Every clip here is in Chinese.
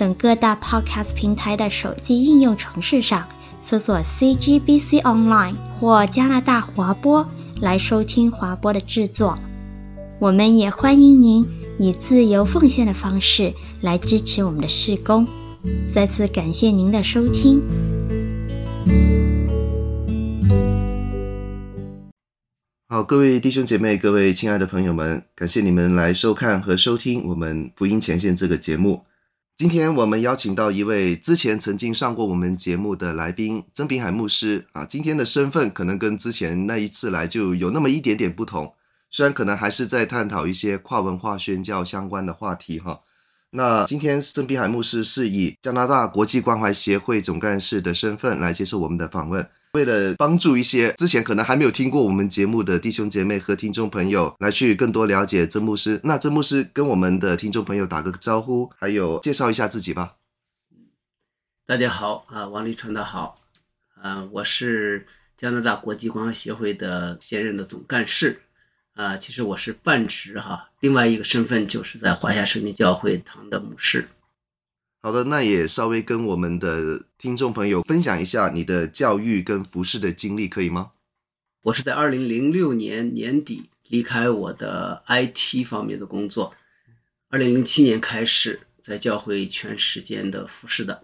等各大 Podcast 平台的手机应用程式上搜索 CGBC Online 或加拿大华播来收听华播的制作。我们也欢迎您以自由奉献的方式来支持我们的事工。再次感谢您的收听。好，各位弟兄姐妹，各位亲爱的朋友们，感谢你们来收看和收听我们福音前线这个节目。今天我们邀请到一位之前曾经上过我们节目的来宾曾秉海牧师啊，今天的身份可能跟之前那一次来就有那么一点点不同，虽然可能还是在探讨一些跨文化宣教相关的话题哈。那今天曾秉海牧师是以加拿大国际关怀协会总干事的身份来接受我们的访问。为了帮助一些之前可能还没有听过我们节目的弟兄姐妹和听众朋友来去更多了解曾牧师，那曾牧师跟我们的听众朋友打个招呼，还有介绍一下自己吧。大家好啊，王立川的好啊，我是加拿大国际光协会的现任的总干事啊，其实我是半职哈，另外一个身份就是在华夏圣经教会堂的牧师。好的，那也稍微跟我们的听众朋友分享一下你的教育跟服饰的经历，可以吗？我是在二零零六年年底离开我的 IT 方面的工作，二零零七年开始在教会全时间的服饰的。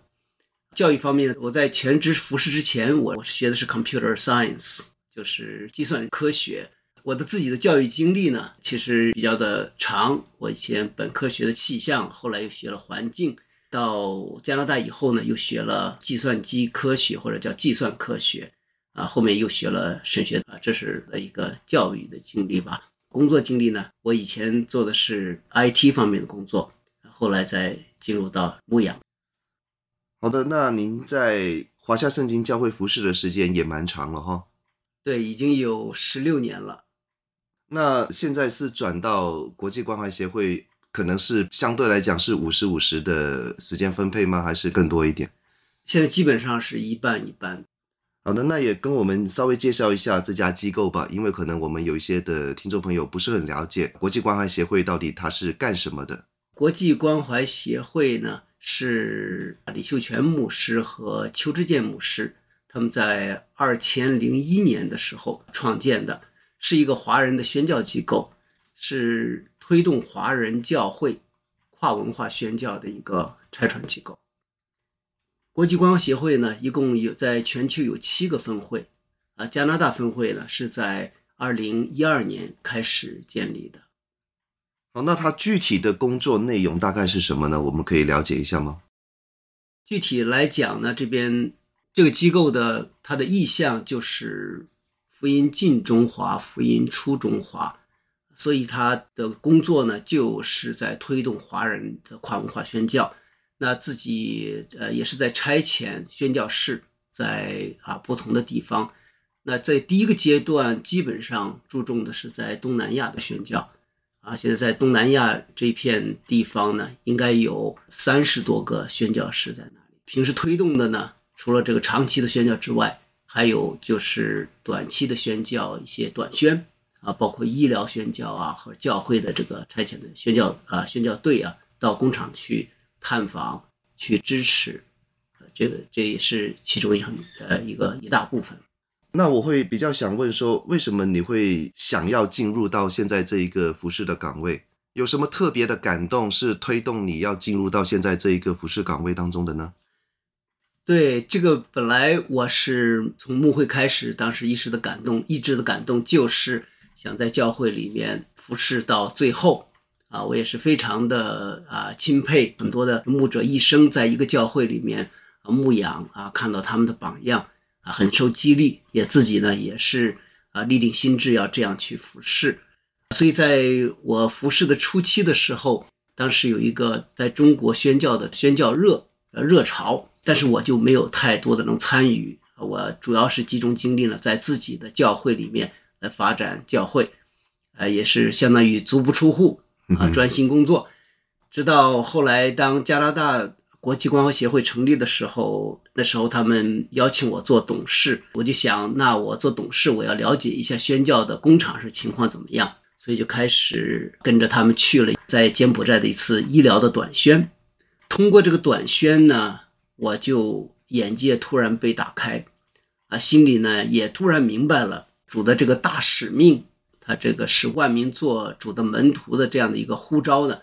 教育方面，我在全职服饰之前，我我是学的是 Computer Science，就是计算科学。我的自己的教育经历呢，其实比较的长。我以前本科学的气象，后来又学了环境。到加拿大以后呢，又学了计算机科学或者叫计算科学，啊，后面又学了神学啊，这是一个教育的经历吧。工作经历呢，我以前做的是 IT 方面的工作，后来再进入到牧养。好的，那您在华夏圣经教会服侍的时间也蛮长了哈。对，已经有十六年了。那现在是转到国际关怀协会。可能是相对来讲是五十五十的时间分配吗？还是更多一点？现在基本上是一半一半。好的，那也跟我们稍微介绍一下这家机构吧，因为可能我们有一些的听众朋友不是很了解国际关怀协会到底它是干什么的。国际关怀协会呢，是李秀全牧师和邱志健牧师他们在二千零一年的时候创建的，是一个华人的宣教机构，是。推动华人教会跨文化宣教的一个拆传机构。国际关怀协会呢，一共有在全球有七个分会，啊，加拿大分会呢是在二零一二年开始建立的。好，那它具体的工作内容大概是什么呢？我们可以了解一下吗？具体来讲呢，这边这个机构的它的意向就是福音进中华，福音出中华。所以他的工作呢，就是在推动华人的跨文化宣教。那自己呃也是在差遣宣教士在啊不同的地方。那在第一个阶段，基本上注重的是在东南亚的宣教。啊，现在在东南亚这片地方呢，应该有三十多个宣教士在那里。平时推动的呢，除了这个长期的宣教之外，还有就是短期的宣教，一些短宣。啊，包括医疗宣教啊，和教会的这个差遣的宣教啊，宣教队啊，到工厂去探访、去支持，这个这也是其中一很呃一个一大部分。那我会比较想问说，为什么你会想要进入到现在这一个服饰的岗位？有什么特别的感动是推动你要进入到现在这一个服饰岗位当中的呢？对，这个本来我是从牧会开始，当时一时的感动，一直的感动就是。想在教会里面服侍到最后，啊，我也是非常的啊钦佩很多的牧者一生在一个教会里面啊牧养啊，看到他们的榜样啊，很受激励，也自己呢也是啊立定心志要这样去服侍。所以在我服侍的初期的时候，当时有一个在中国宣教的宣教热呃热潮，但是我就没有太多的能参与，我主要是集中精力呢在自己的教会里面来发展教会，呃，也是相当于足不出户啊，专心工作。直到后来，当加拿大国际关怀协会成立的时候，那时候他们邀请我做董事，我就想，那我做董事，我要了解一下宣教的工厂是情况怎么样，所以就开始跟着他们去了在柬埔寨的一次医疗的短宣。通过这个短宣呢，我就眼界突然被打开，啊，心里呢也突然明白了主的这个大使命，他这个使万民做主的门徒的这样的一个呼召呢。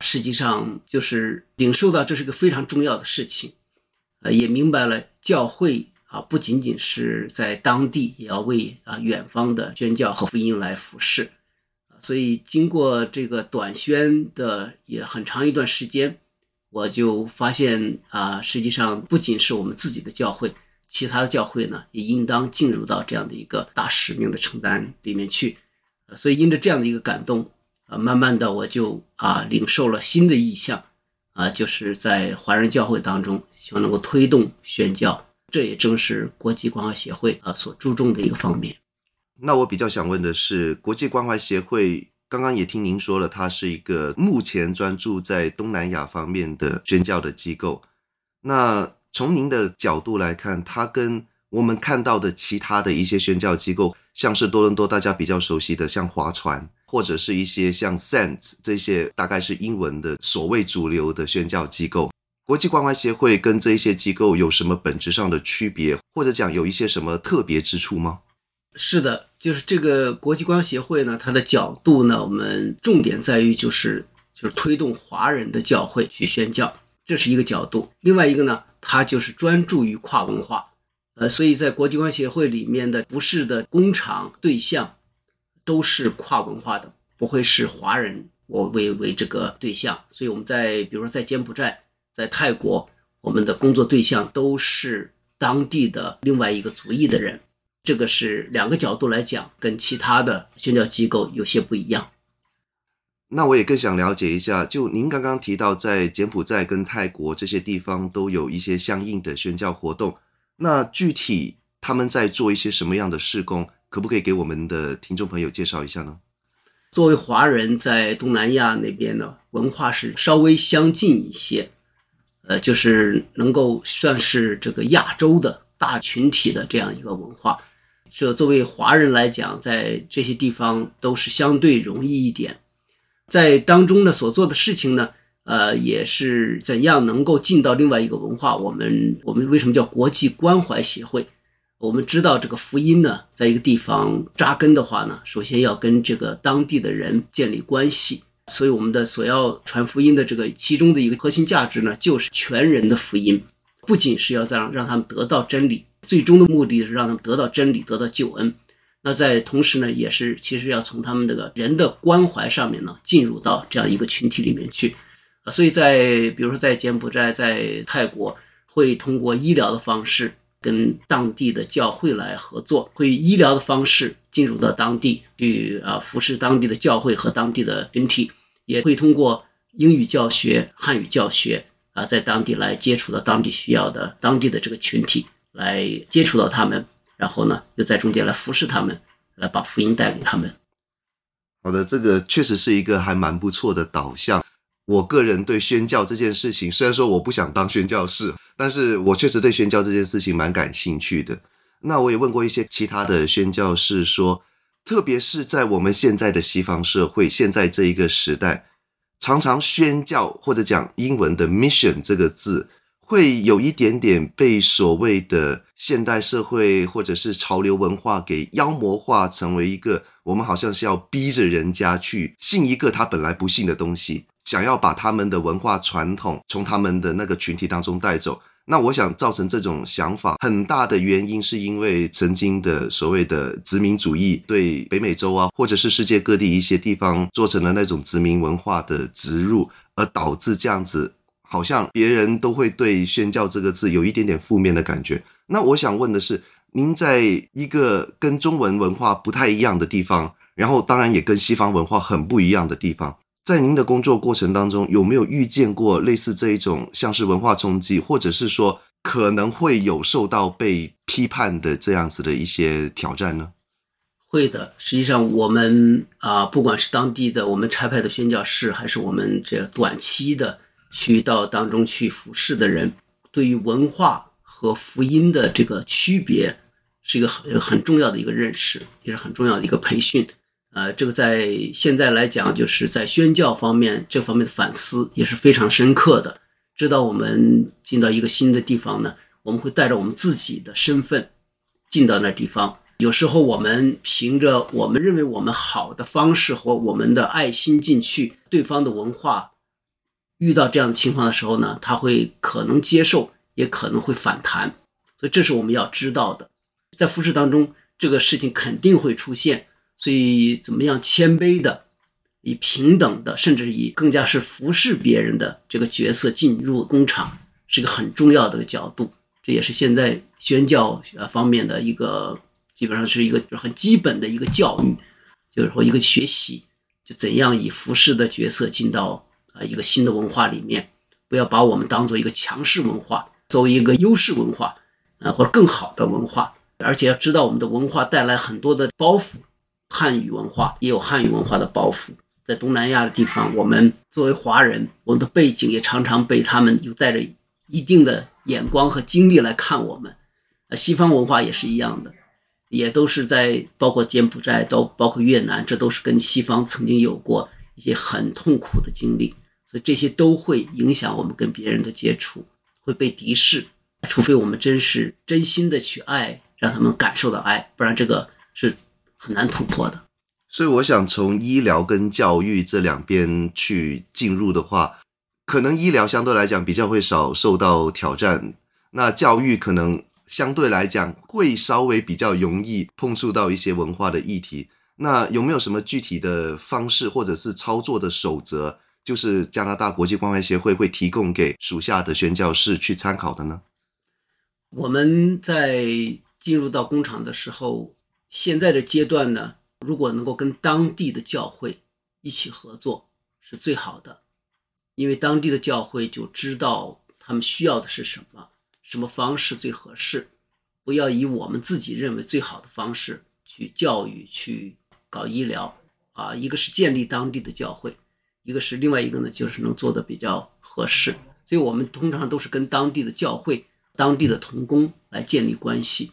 实际上就是领受到这是个非常重要的事情，呃，也明白了教会啊不仅仅是在当地，也要为啊远方的宣教和福音来服侍。所以经过这个短宣的也很长一段时间，我就发现啊，实际上不仅是我们自己的教会，其他的教会呢也应当进入到这样的一个大使命的承担里面去。所以因着这样的一个感动。啊，慢慢的我就啊领受了新的意向，啊，就是在华人教会当中，希望能够推动宣教，这也正是国际关怀协会啊所注重的一个方面。那我比较想问的是，国际关怀协会刚刚也听您说了，它是一个目前专注在东南亚方面的宣教的机构。那从您的角度来看，它跟我们看到的其他的一些宣教机构，像是多伦多大家比较熟悉的，像划船。或者是一些像 SEND 这些大概是英文的所谓主流的宣教机构，国际关怀协会跟这些机构有什么本质上的区别，或者讲有一些什么特别之处吗？是的，就是这个国际关怀协会呢，它的角度呢，我们重点在于就是就是推动华人的教会去宣教，这是一个角度。另外一个呢，它就是专注于跨文化，呃，所以在国际关系协会里面的服事的工厂对象。都是跨文化的，不会是华人，我为为这个对象，所以我们在比如说在柬埔寨、在泰国，我们的工作对象都是当地的另外一个族裔的人，这个是两个角度来讲，跟其他的宣教机构有些不一样。那我也更想了解一下，就您刚刚提到在柬埔寨跟泰国这些地方都有一些相应的宣教活动，那具体他们在做一些什么样的事工？可不可以给我们的听众朋友介绍一下呢？作为华人，在东南亚那边呢，文化是稍微相近一些，呃，就是能够算是这个亚洲的大群体的这样一个文化。这作为华人来讲，在这些地方都是相对容易一点。在当中呢，所做的事情呢，呃，也是怎样能够进到另外一个文化。我们我们为什么叫国际关怀协会？我们知道这个福音呢，在一个地方扎根的话呢，首先要跟这个当地的人建立关系。所以我们的所要传福音的这个其中的一个核心价值呢，就是全人的福音，不仅是要让让他们得到真理，最终的目的是让他们得到真理，得到救恩。那在同时呢，也是其实要从他们这个人的关怀上面呢，进入到这样一个群体里面去。啊，所以在比如说在柬埔寨、在泰国，会通过医疗的方式。跟当地的教会来合作，会以医疗的方式进入到当地去啊，服侍当地的教会和当地的群体，也会通过英语教学、汉语教学啊，在当地来接触到当地需要的当地的这个群体，来接触到他们，然后呢，又在中间来服侍他们，来把福音带给他们。好的，这个确实是一个还蛮不错的导向。我个人对宣教这件事情，虽然说我不想当宣教士，但是我确实对宣教这件事情蛮感兴趣的。那我也问过一些其他的宣教士说，特别是在我们现在的西方社会，现在这一个时代，常常宣教或者讲英文的 mission 这个字，会有一点点被所谓的现代社会或者是潮流文化给妖魔化，成为一个我们好像是要逼着人家去信一个他本来不信的东西。想要把他们的文化传统从他们的那个群体当中带走，那我想造成这种想法很大的原因，是因为曾经的所谓的殖民主义对北美洲啊，或者是世界各地一些地方做成了那种殖民文化的植入，而导致这样子，好像别人都会对宣教这个字有一点点负面的感觉。那我想问的是，您在一个跟中文文化不太一样的地方，然后当然也跟西方文化很不一样的地方。在您的工作过程当中，有没有遇见过类似这一种像是文化冲击，或者是说可能会有受到被批判的这样子的一些挑战呢？会的，实际上我们啊，不管是当地的我们差派的宣教士，还是我们这短期的去到当中去服侍的人，对于文化和福音的这个区别，是一个很很重要的一个认识，也是很重要的一个培训。呃，这个在现在来讲，就是在宣教方面这方面的反思也是非常深刻的。知道我们进到一个新的地方呢，我们会带着我们自己的身份进到那地方。有时候我们凭着我们认为我们好的方式和我们的爱心进去，对方的文化遇到这样的情况的时候呢，他会可能接受，也可能会反弹。所以这是我们要知道的。在服饰当中，这个事情肯定会出现。所以，怎么样谦卑的，以平等的，甚至以更加是服侍别人的这个角色进入工厂，是一个很重要的个角度。这也是现在宣教呃方面的一个，基本上是一个很基本的一个教育，就是说一个学习，就怎样以服侍的角色进到啊一个新的文化里面，不要把我们当做一个强势文化，作为一个优势文化，啊或者更好的文化，而且要知道我们的文化带来很多的包袱。汉语文化也有汉语文化的包袱，在东南亚的地方，我们作为华人，我们的背景也常常被他们有带着一定的眼光和经历来看我们。呃，西方文化也是一样的，也都是在包括柬埔寨，都包括越南，这都是跟西方曾经有过一些很痛苦的经历，所以这些都会影响我们跟别人的接触，会被敌视，除非我们真是真心的去爱，让他们感受到爱，不然这个是。很难突破的，所以我想从医疗跟教育这两边去进入的话，可能医疗相对来讲比较会少受到挑战，那教育可能相对来讲会稍微比较容易碰触到一些文化的议题。那有没有什么具体的方式或者是操作的守则，就是加拿大国际关怀协会会提供给属下的宣教士去参考的呢？我们在进入到工厂的时候。现在的阶段呢，如果能够跟当地的教会一起合作，是最好的，因为当地的教会就知道他们需要的是什么，什么方式最合适，不要以我们自己认为最好的方式去教育、去搞医疗啊。一个是建立当地的教会，一个是另外一个呢，就是能做的比较合适。所以我们通常都是跟当地的教会、当地的童工来建立关系，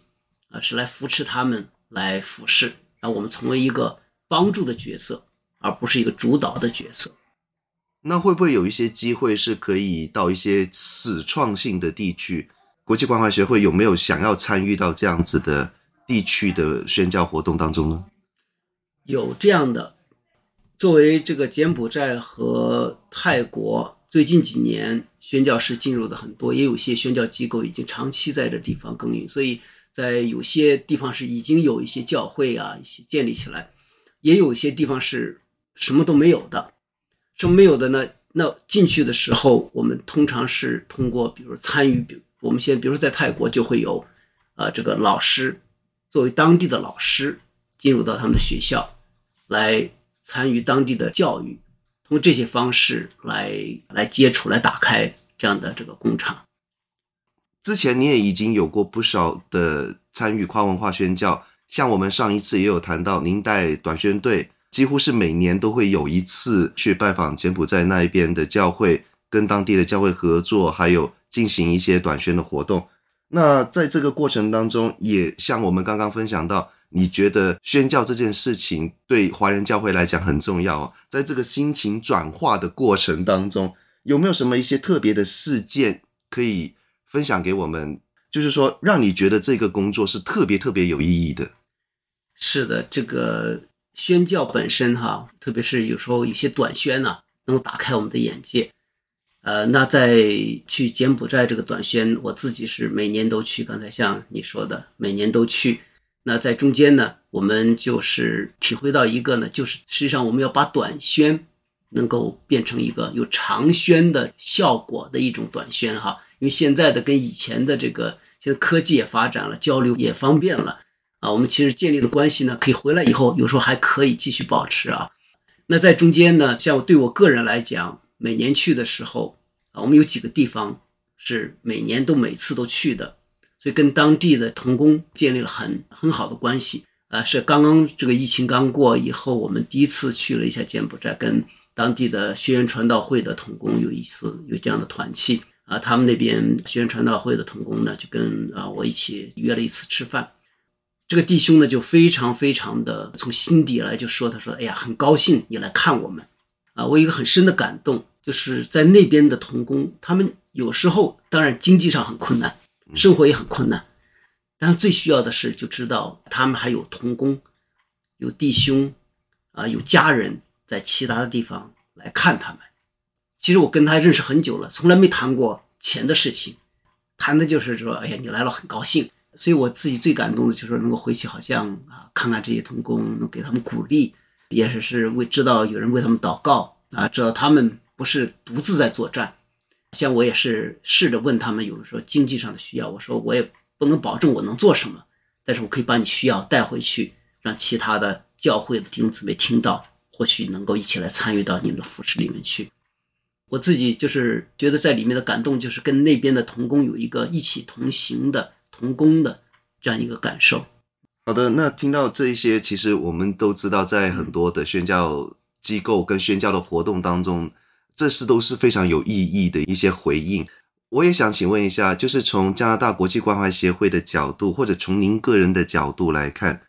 啊，是来扶持他们。来服侍，让我们成为一个帮助的角色，而不是一个主导的角色。那会不会有一些机会是可以到一些始创性的地区？国际关怀学会有没有想要参与到这样子的地区的宣教活动当中呢？有这样的，作为这个柬埔寨和泰国，最近几年宣教士进入的很多，也有些宣教机构已经长期在这地方耕耘，所以。在有些地方是已经有一些教会啊，一些建立起来，也有一些地方是什么都没有的。什么没有的呢？那进去的时候，我们通常是通过，比如参与，比我们现在比如说在泰国就会有，呃，这个老师作为当地的老师进入到他们的学校，来参与当地的教育，通过这些方式来来接触，来打开这样的这个工厂。之前你也已经有过不少的参与跨文化宣教，像我们上一次也有谈到，您带短宣队，几乎是每年都会有一次去拜访柬埔寨那一边的教会，跟当地的教会合作，还有进行一些短宣的活动。那在这个过程当中，也像我们刚刚分享到，你觉得宣教这件事情对华人教会来讲很重要，在这个心情转化的过程当中，有没有什么一些特别的事件可以？分享给我们，就是说，让你觉得这个工作是特别特别有意义的。是的，这个宣教本身哈，特别是有时候有些短宣呢，能打开我们的眼界。呃，那在去柬埔寨这个短宣，我自己是每年都去。刚才像你说的，每年都去。那在中间呢，我们就是体会到一个呢，就是实际上我们要把短宣能够变成一个有长宣的效果的一种短宣哈。因为现在的跟以前的这个，现在科技也发展了，交流也方便了啊。我们其实建立的关系呢，可以回来以后，有时候还可以继续保持啊。那在中间呢，像对我个人来讲，每年去的时候啊，我们有几个地方是每年都每次都去的，所以跟当地的童工建立了很很好的关系。啊，是刚刚这个疫情刚过以后，我们第一次去了一下柬埔寨，跟当地的学员传道会的童工有一次有这样的团契啊，他们那边学员传道会的童工呢，就跟啊我一起约了一次吃饭。这个弟兄呢，就非常非常的从心底来就说，他说：“哎呀，很高兴你来看我们啊！”我有一个很深的感动，就是在那边的童工，他们有时候当然经济上很困难，生活也很困难。但最需要的是，就知道他们还有同工，有弟兄，啊，有家人在其他的地方来看他们。其实我跟他认识很久了，从来没谈过钱的事情，谈的就是说，哎呀，你来了很高兴。所以我自己最感动的就是能够回去，好像啊，看看这些同工，能给他们鼓励，也是是为知道有人为他们祷告啊，知道他们不是独自在作战。像我也是试着问他们，有的时候经济上的需要，我说我也。不能保证我能做什么，但是我可以把你需要带回去，让其他的教会的弟兄姊妹听到，或许能够一起来参与到你们的服事里面去。我自己就是觉得在里面的感动，就是跟那边的同工有一个一起同行的同工的这样一个感受。好的，那听到这一些，其实我们都知道，在很多的宣教机构跟宣教的活动当中，这是都是非常有意义的一些回应。我也想请问一下，就是从加拿大国际关怀协会的角度，或者从您个人的角度来看，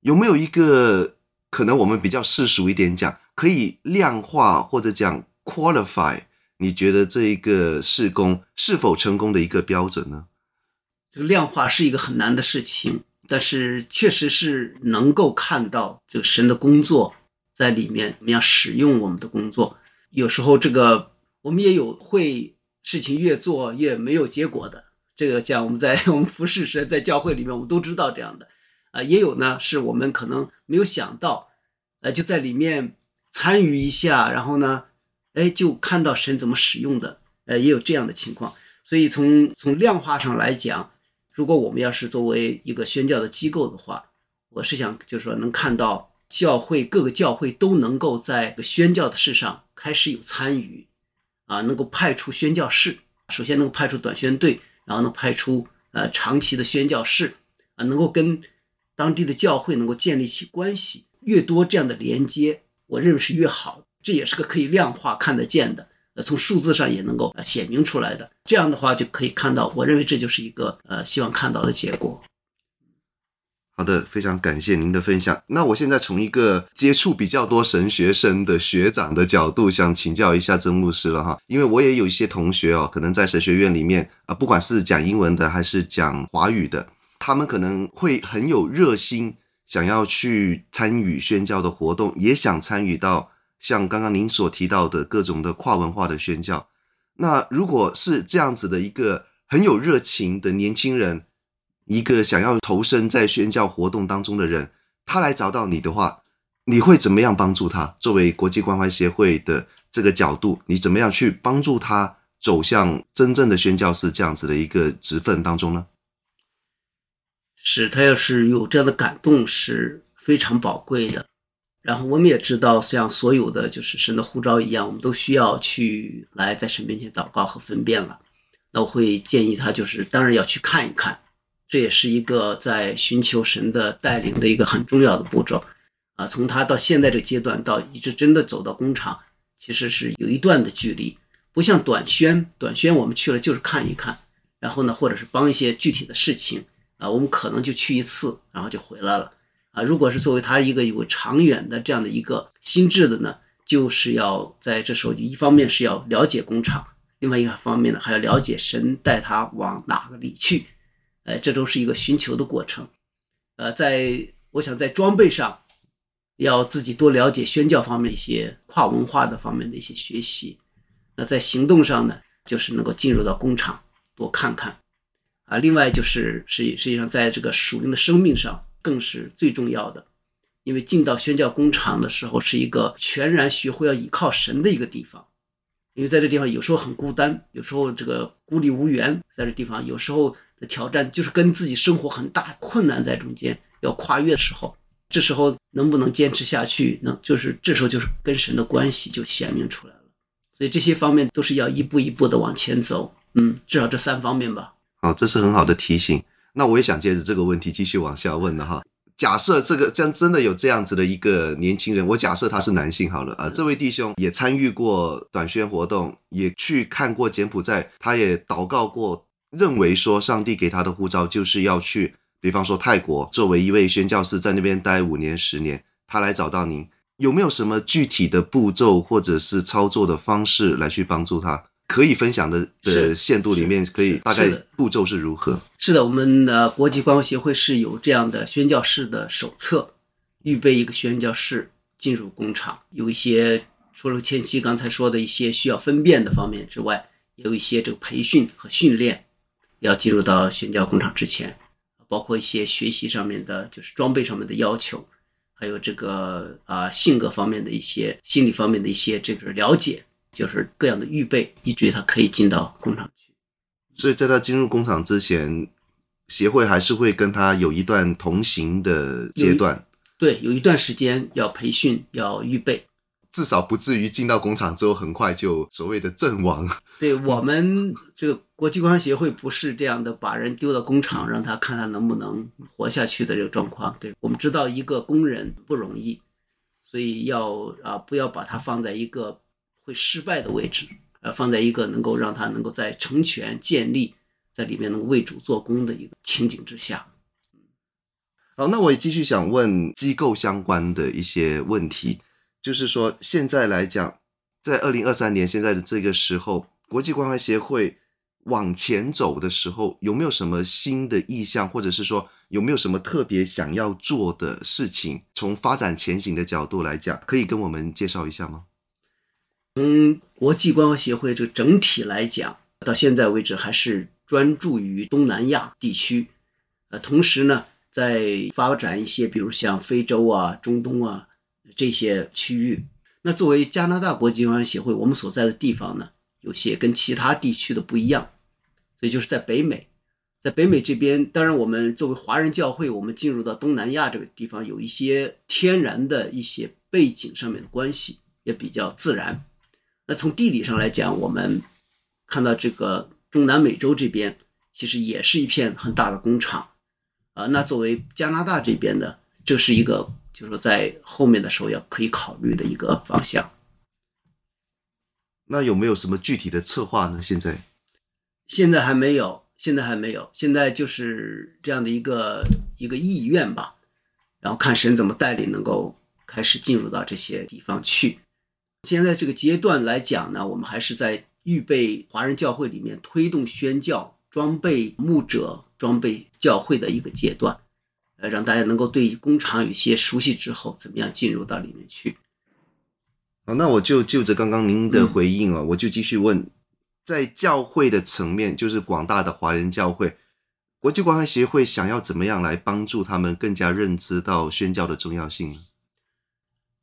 有没有一个可能我们比较世俗一点讲，可以量化或者讲 qualify，你觉得这一个事工是否成功的一个标准呢？这个量化是一个很难的事情，但是确实是能够看到这个神的工作在里面，怎么样使用我们的工作。有时候这个我们也有会。事情越做越没有结果的，这个像我们在我们服侍时，在教会里面，我们都知道这样的，啊，也有呢，是我们可能没有想到，呃，就在里面参与一下，然后呢，哎，就看到神怎么使用的，呃，也有这样的情况。所以从从量化上来讲，如果我们要是作为一个宣教的机构的话，我是想就是说能看到教会各个教会都能够在宣教的事上开始有参与。啊，能够派出宣教士，首先能够派出短宣队，然后能派出呃长期的宣教士，啊，能够跟当地的教会能够建立起关系，越多这样的连接，我认为是越好。这也是个可以量化看得见的，呃，从数字上也能够呃写明出来的。这样的话就可以看到，我认为这就是一个呃希望看到的结果。好的，非常感谢您的分享。那我现在从一个接触比较多神学生的学长的角度，想请教一下曾牧师了哈。因为我也有一些同学哦，可能在神学院里面啊，不管是讲英文的还是讲华语的，他们可能会很有热心，想要去参与宣教的活动，也想参与到像刚刚您所提到的各种的跨文化的宣教。那如果是这样子的一个很有热情的年轻人，一个想要投身在宣教活动当中的人，他来找到你的话，你会怎么样帮助他？作为国际关怀协会的这个角度，你怎么样去帮助他走向真正的宣教士这样子的一个职分当中呢？是他要是有这样的感动是非常宝贵的。然后我们也知道，像所有的就是神的呼召一样，我们都需要去来在神面前祷告和分辨了。那我会建议他，就是当然要去看一看。这也是一个在寻求神的带领的一个很重要的步骤，啊，从他到现在这阶段到一直真的走到工厂，其实是有一段的距离，不像短宣，短宣我们去了就是看一看，然后呢，或者是帮一些具体的事情，啊，我们可能就去一次，然后就回来了，啊，如果是作为他一个有长远的这样的一个心智的呢，就是要在这时候一方面是要了解工厂，另外一个方面呢，还要了解神带他往哪个里去。哎，这都是一个寻求的过程，呃，在我想在装备上，要自己多了解宣教方面一些跨文化的方面的一些学习。那在行动上呢，就是能够进入到工厂多看看，啊，另外就是实实际上在这个属灵的生命上更是最重要的，因为进到宣教工厂的时候是一个全然学会要依靠神的一个地方，因为在这地方有时候很孤单，有时候这个孤立无援，在这地方有时候。挑战就是跟自己生活很大困难在中间要跨越的时候，这时候能不能坚持下去，能就是这时候就是跟神的关系就显明出来了。所以这些方面都是要一步一步的往前走。嗯，至少这三方面吧。好，这是很好的提醒。那我也想接着这个问题继续往下问了哈。假设这个真真的有这样子的一个年轻人，我假设他是男性好了啊，这位弟兄也参与过短宣活动，也去看过柬埔寨，他也祷告过，认为说上帝给他的护照就是要去，比方说泰国，作为一位宣教士在那边待五年十年，他来找到您，有没有什么具体的步骤或者是操作的方式来去帮助他？可以分享的的限度里面，可以大概步骤是如何？是的，我们的国际关怀协会是有这样的宣教士的手册，预备一个宣教士进入工厂，有一些除了前期刚才说的一些需要分辨的方面之外，有一些这个培训和训练，要进入到宣教工厂之前，包括一些学习上面的，就是装备上面的要求，还有这个啊性格方面的一些、心理方面的一些这个了解。就是各样的预备，以至于他可以进到工厂去。所以在他进入工厂之前，协会还是会跟他有一段同行的阶段。对，有一段时间要培训，要预备，至少不至于进到工厂之后很快就所谓的阵亡。对，我们这个国际关系协会不是这样的，把人丢到工厂，让他看他能不能活下去的这个状况。对，我们知道一个工人不容易，所以要啊不要把他放在一个。会失败的位置，呃，放在一个能够让他能够在成全建立，在里面能够为主做工的一个情景之下。好，那我也继续想问机构相关的一些问题，就是说现在来讲，在二零二三年现在的这个时候，国际关怀协会往前走的时候，有没有什么新的意向，或者是说有没有什么特别想要做的事情？从发展前景的角度来讲，可以跟我们介绍一下吗？从国际关怀协会这个整体来讲，到现在为止还是专注于东南亚地区，呃，同时呢，在发展一些，比如像非洲啊、中东啊这些区域。那作为加拿大国际关怀协会，我们所在的地方呢，有些跟其他地区的不一样，所以就是在北美，在北美这边，当然我们作为华人教会，我们进入到东南亚这个地方，有一些天然的一些背景上面的关系，也比较自然。那从地理上来讲，我们看到这个中南美洲这边其实也是一片很大的工厂，啊，那作为加拿大这边的，这是一个就是说在后面的时候要可以考虑的一个方向。那有没有什么具体的策划呢？现在现在还没有，现在还没有，现在就是这样的一个一个意愿吧，然后看神怎么带领，能够开始进入到这些地方去。现在这个阶段来讲呢，我们还是在预备华人教会里面推动宣教、装备牧者、装备教会的一个阶段，呃，让大家能够对工厂有些熟悉之后，怎么样进入到里面去？好，那我就就着刚刚您的回应啊，嗯，我就继续问，在教会的层面，就是广大的华人教会，国际关怀协会想要怎么样来帮助他们更加认知到宣教的重要性呢？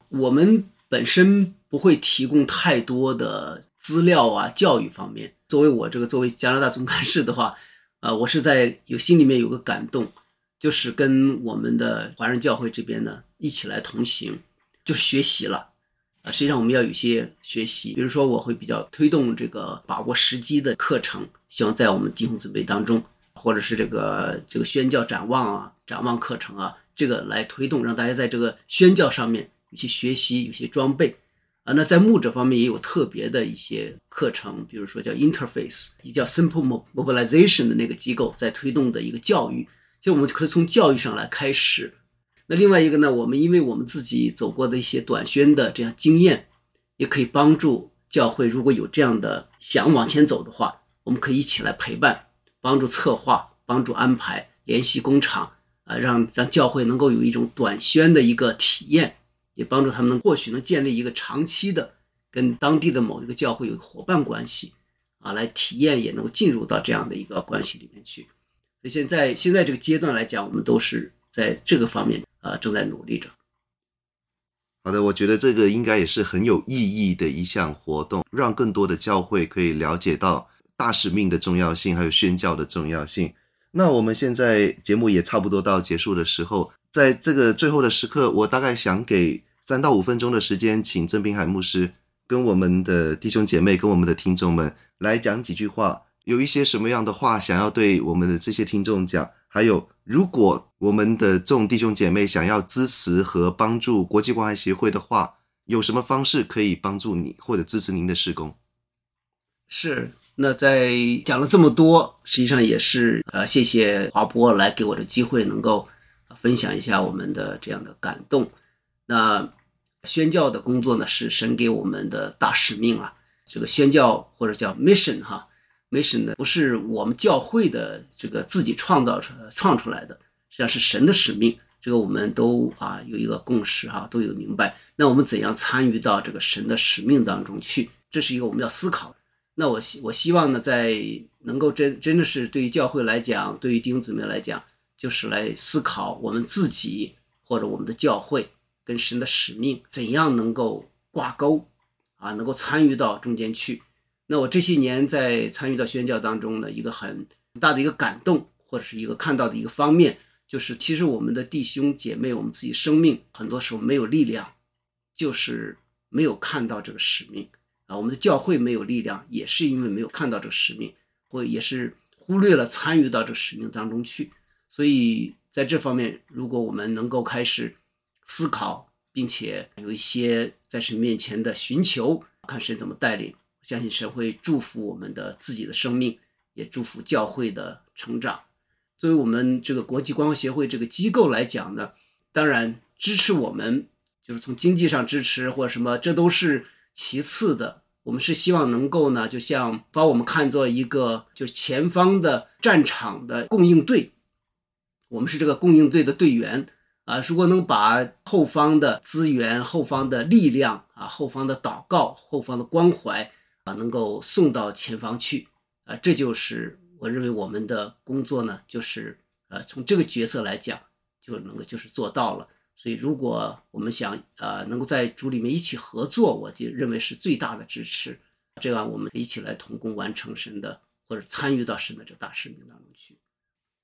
我们本身。不会提供太多的资料啊，教育方面。作为我这个作为加拿大总干事的话，啊，我是在有心里面有个感动，就是跟我们的华人教会这边呢一起来同行，就学习了。啊，实际上我们要有些学习，比如说我会比较推动这个把握时机的课程，希望在我们弟兄姊妹当中，或者是这个这个宣教展望啊、展望课程啊，这个来推动，让大家在这个宣教上面有些学习，有些装备。啊，那在牧者方面也有特别的一些课程，比如说叫 Interface，也叫 Simple Mobilization 的那个机构在推动的一个教育，就我们可以从教育上来开始。那另外一个呢，我们因为我们自己走过的一些短宣的这样经验，也可以帮助教会，如果有这样的想往前走的话，我们可以一起来陪伴，帮助策划，帮助安排，联系工厂，啊，让让教会能够有一种短宣的一个体验。也帮助他们能或许能建立一个长期的跟当地的某一个教会有伙伴关系啊，来体验也能够进入到这样的一个关系里面去。所以现在现在这个阶段来讲，我们都是在这个方面啊正在努力着。好的，我觉得这个应该也是很有意义的一项活动，让更多的教会可以了解到大使命的重要性，还有宣教的重要性。那我们现在节目也差不多到结束的时候，在这个最后的时刻，我大概想给三到五分钟的时间，请曾秉海牧师跟我们的弟兄姐妹、跟我们的听众们来讲几句话。有一些什么样的话想要对我们的这些听众讲？还有，如果我们的众弟兄姐妹想要支持和帮助国际关爱协会的话，有什么方式可以帮助你或者支持您的事工？是，那在讲了这么多，实际上也是呃，谢谢华波来给我的机会，能够分享一下我们的这样的感动。那宣教的工作呢，是神给我们的大使命啊，这个宣教或者叫 mission 哈。使命呢，不是我们教会的这个自己创造出创出来的，实际上是神的使命。这个我们都啊有一个共识哈，都有明白。那我们怎样参与到这个神的使命当中去？这是一个我们要思考。那我希我希望呢，在能够真真的是对于教会来讲，对于弟兄姊妹来讲，就是来思考我们自己或者我们的教会跟神的使命怎样能够挂钩啊，能够参与到中间去。那我这些年在参与到宣教当中呢，一个很大的一个感动，或者是一个看到的一个方面，就是其实我们的弟兄姐妹，我们自己生命很多时候没有力量，就是没有看到这个使命啊。我们的教会没有力量，也是因为没有看到这个使命，或也是忽略了参与到这个使命当中去。所以在这方面，如果我们能够开始思考，并且有一些在神面前的寻求，看神怎么带领。相信神会祝福我们的自己的生命，也祝福教会的成长。作为我们这个国际光协会这个机构来讲呢，当然支持我们，就是从经济上支持或什么，这都是其次的。我们是希望能够呢，就像把我们看作一个就是前方的战场的供应队，我们是这个供应队的队员啊。如果能把后方的资源、后方的力量啊、后方的祷告、后方的关怀。能够送到前方去，啊，这就是我认为我们的工作呢，就是呃，从这个角色来讲，就能够就是做到了。所以，如果我们想呃能够在主里面一起合作，我就认为是最大的支持。这样，我们一起来同工完成神的，或者参与到神的这大使命当中去。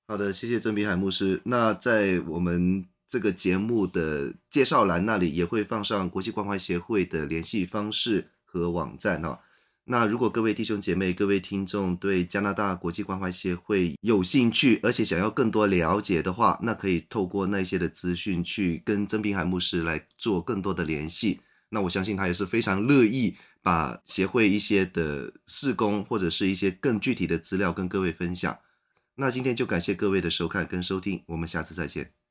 好的，谢谢曾秉海牧师。那在我们这个节目的介绍栏那里，也会放上国际关怀协会的联系方式和网站哦。那如果各位弟兄姐妹、各位听众对加拿大国际关怀协会有兴趣，而且想要更多了解的话，那可以透过那些的资讯去跟曾秉海牧师来做更多的联系。那我相信他也是非常乐意把协会一些的事工或者是一些更具体的资料跟各位分享。那今天就感谢各位的收看跟收听，我们下次再见。